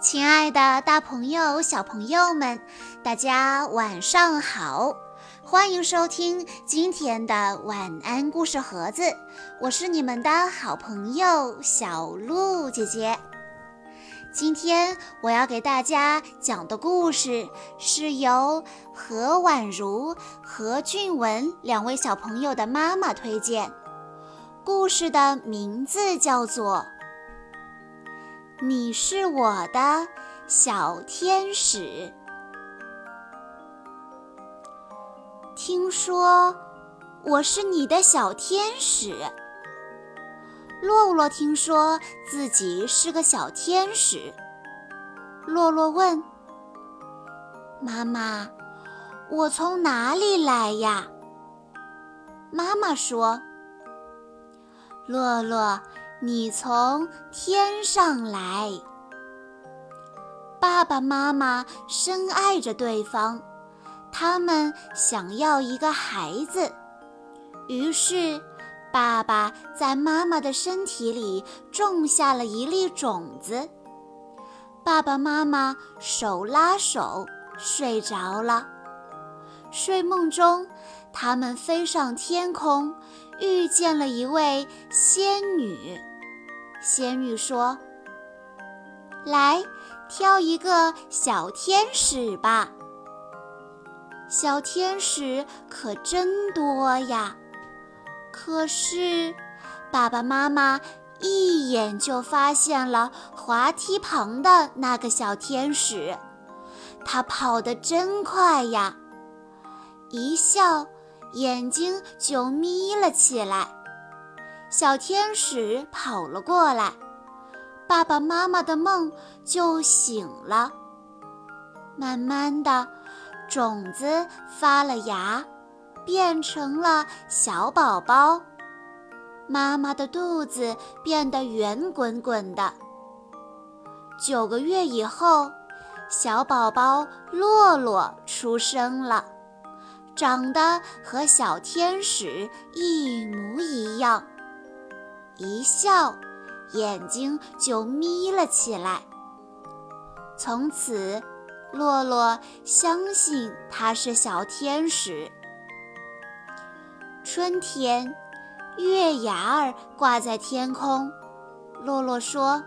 亲爱的，大朋友、小朋友们，大家晚上好！欢迎收听今天的晚安故事盒子，我是你们的好朋友小鹿姐姐。今天我要给大家讲的故事是由何婉如、何俊文两位小朋友的妈妈推荐，故事的名字叫做。你是我的小天使。听说我是你的小天使。洛洛听说自己是个小天使。洛洛问：“妈妈，我从哪里来呀？”妈妈说：“洛洛。”你从天上来，爸爸妈妈深爱着对方，他们想要一个孩子，于是爸爸在妈妈的身体里种下了一粒种子。爸爸妈妈手拉手睡着了，睡梦中，他们飞上天空，遇见了一位仙女。仙女说：“来，挑一个小天使吧。小天使可真多呀！可是，爸爸妈妈一眼就发现了滑梯旁的那个小天使，他跑得真快呀！一笑，眼睛就眯了起来。”小天使跑了过来，爸爸妈妈的梦就醒了。慢慢的，种子发了芽，变成了小宝宝。妈妈的肚子变得圆滚滚的。九个月以后，小宝宝洛洛出生了，长得和小天使一模一样。一笑，眼睛就眯了起来。从此，洛洛相信他是小天使。春天，月牙儿挂在天空。洛洛说：“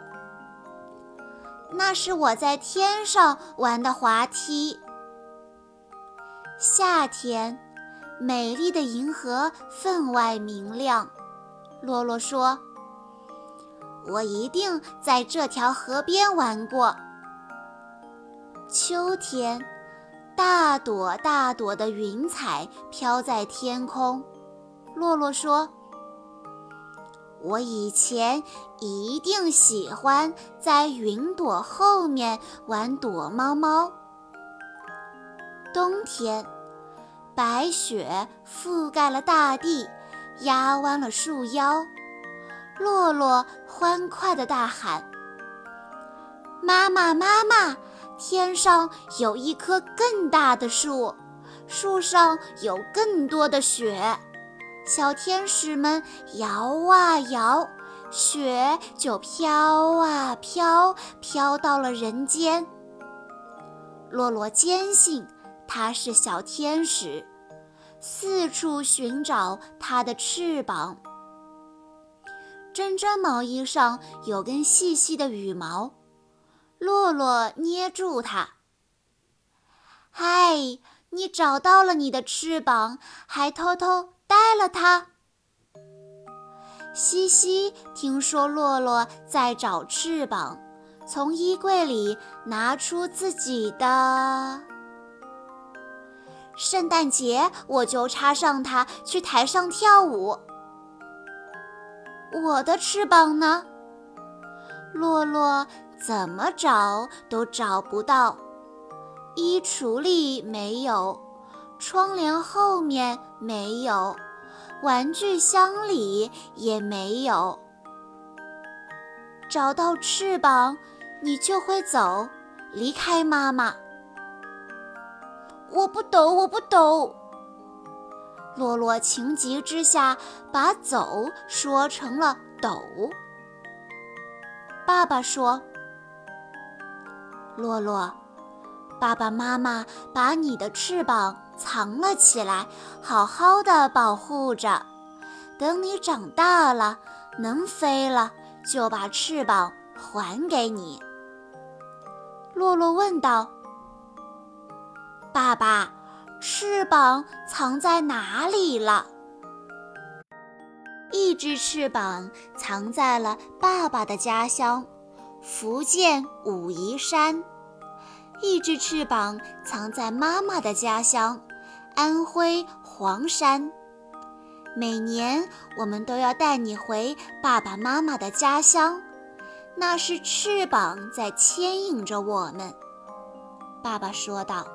那是我在天上玩的滑梯。”夏天，美丽的银河分外明亮。洛洛说：“我一定在这条河边玩过。”秋天，大朵大朵的云彩飘在天空。洛洛说：“我以前一定喜欢在云朵后面玩躲猫猫。”冬天，白雪覆盖了大地。压弯了树腰，洛洛欢快地大喊：“妈妈，妈妈！天上有一棵更大的树，树上有更多的雪。小天使们摇啊摇，雪就飘啊飘，飘到了人间。”洛洛坚信他是小天使。四处寻找它的翅膀。珍珍毛衣上有根细细的羽毛，洛洛捏住它。嗨，你找到了你的翅膀，还偷偷带了它。西西听说洛洛在找翅膀，从衣柜里拿出自己的。圣诞节我就插上它去台上跳舞。我的翅膀呢？洛洛怎么找都找不到，衣橱里没有，窗帘后面没有，玩具箱里也没有。找到翅膀，你就会走，离开妈妈。我不懂，我不懂。洛洛情急之下把“走”说成了“抖”。爸爸说：“洛洛，爸爸妈妈把你的翅膀藏了起来，好好的保护着。等你长大了，能飞了，就把翅膀还给你。”洛洛问道。“爸爸，翅膀藏在哪里了？”一只翅膀藏在了爸爸的家乡。福建武夷山，一只翅膀藏在妈妈的家乡，安徽黄山。每年我们都要带你回爸爸妈妈的家乡，那是翅膀在牵引着我们。爸爸说道。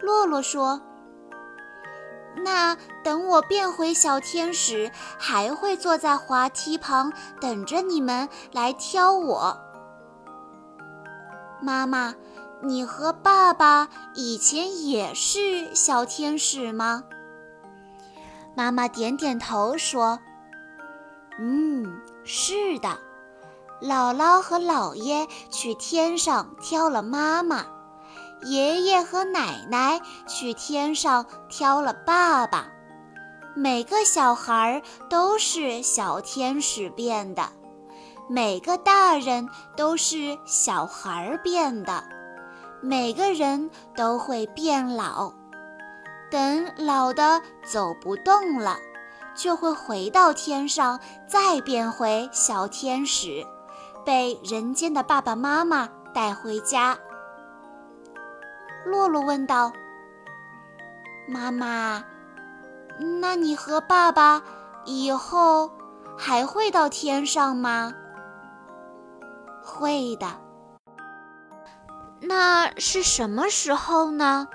洛洛说。那等我变回小天使，还会坐在滑梯旁等着你们来挑我。妈妈，你和爸爸以前也是小天使吗？妈妈点点头说：“嗯，是的。姥姥和姥爷去天上挑了妈妈。”爷爷和奶奶去天上挑了爸爸，每个小孩都是小天使变的，每个大人都是小孩变的，每个人都会变老。等老的走不动了，就会回到天上，再变回小天使，被人间的爸爸妈妈带回家。洛洛问道：“妈妈，那你和爸爸以后还会到天上吗？”“会的。”“那是什么时候呢？”“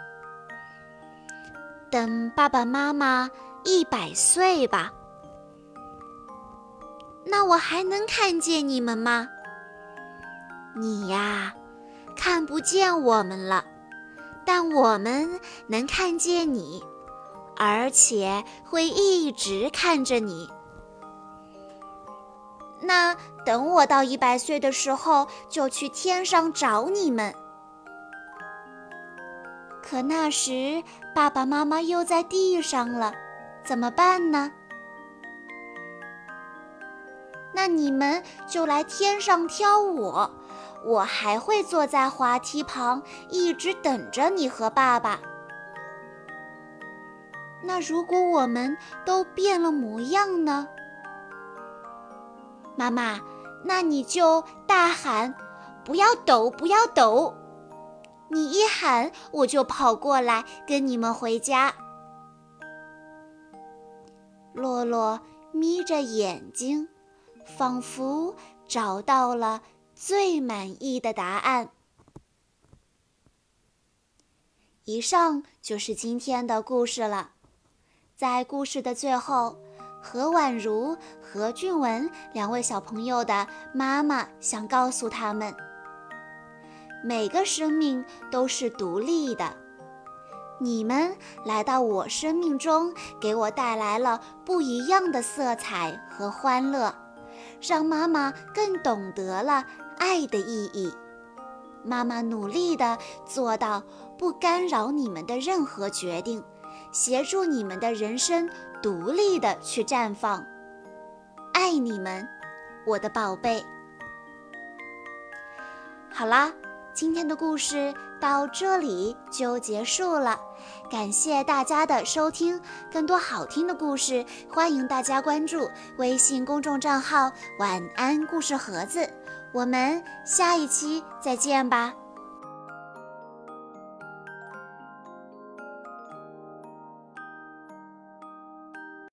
等爸爸妈妈一百岁吧。”“那我还能看见你们吗？”“你呀，看不见我们了。”但我们能看见你，而且会一直看着你。那等我到一百岁的时候，就去天上找你们。可那时爸爸妈妈又在地上了，怎么办呢？那你们就来天上挑我。我还会坐在滑梯旁，一直等着你和爸爸。那如果我们都变了模样呢？妈妈，那你就大喊：“不要抖，不要抖！”你一喊，我就跑过来跟你们回家。洛洛眯着眼睛，仿佛找到了。最满意的答案。以上就是今天的故事了。在故事的最后，何婉如、何俊文两位小朋友的妈妈想告诉他们：每个生命都是独立的。你们来到我生命中，给我带来了不一样的色彩和欢乐，让妈妈更懂得了。爱的意义，妈妈努力地做到不干扰你们的任何决定，协助你们的人生独立地去绽放。爱你们，我的宝贝。好啦，今天的故事到这里就结束了，感谢大家的收听。更多好听的故事，欢迎大家关注微信公众账号“晚安故事盒子”。我们下一期再见吧。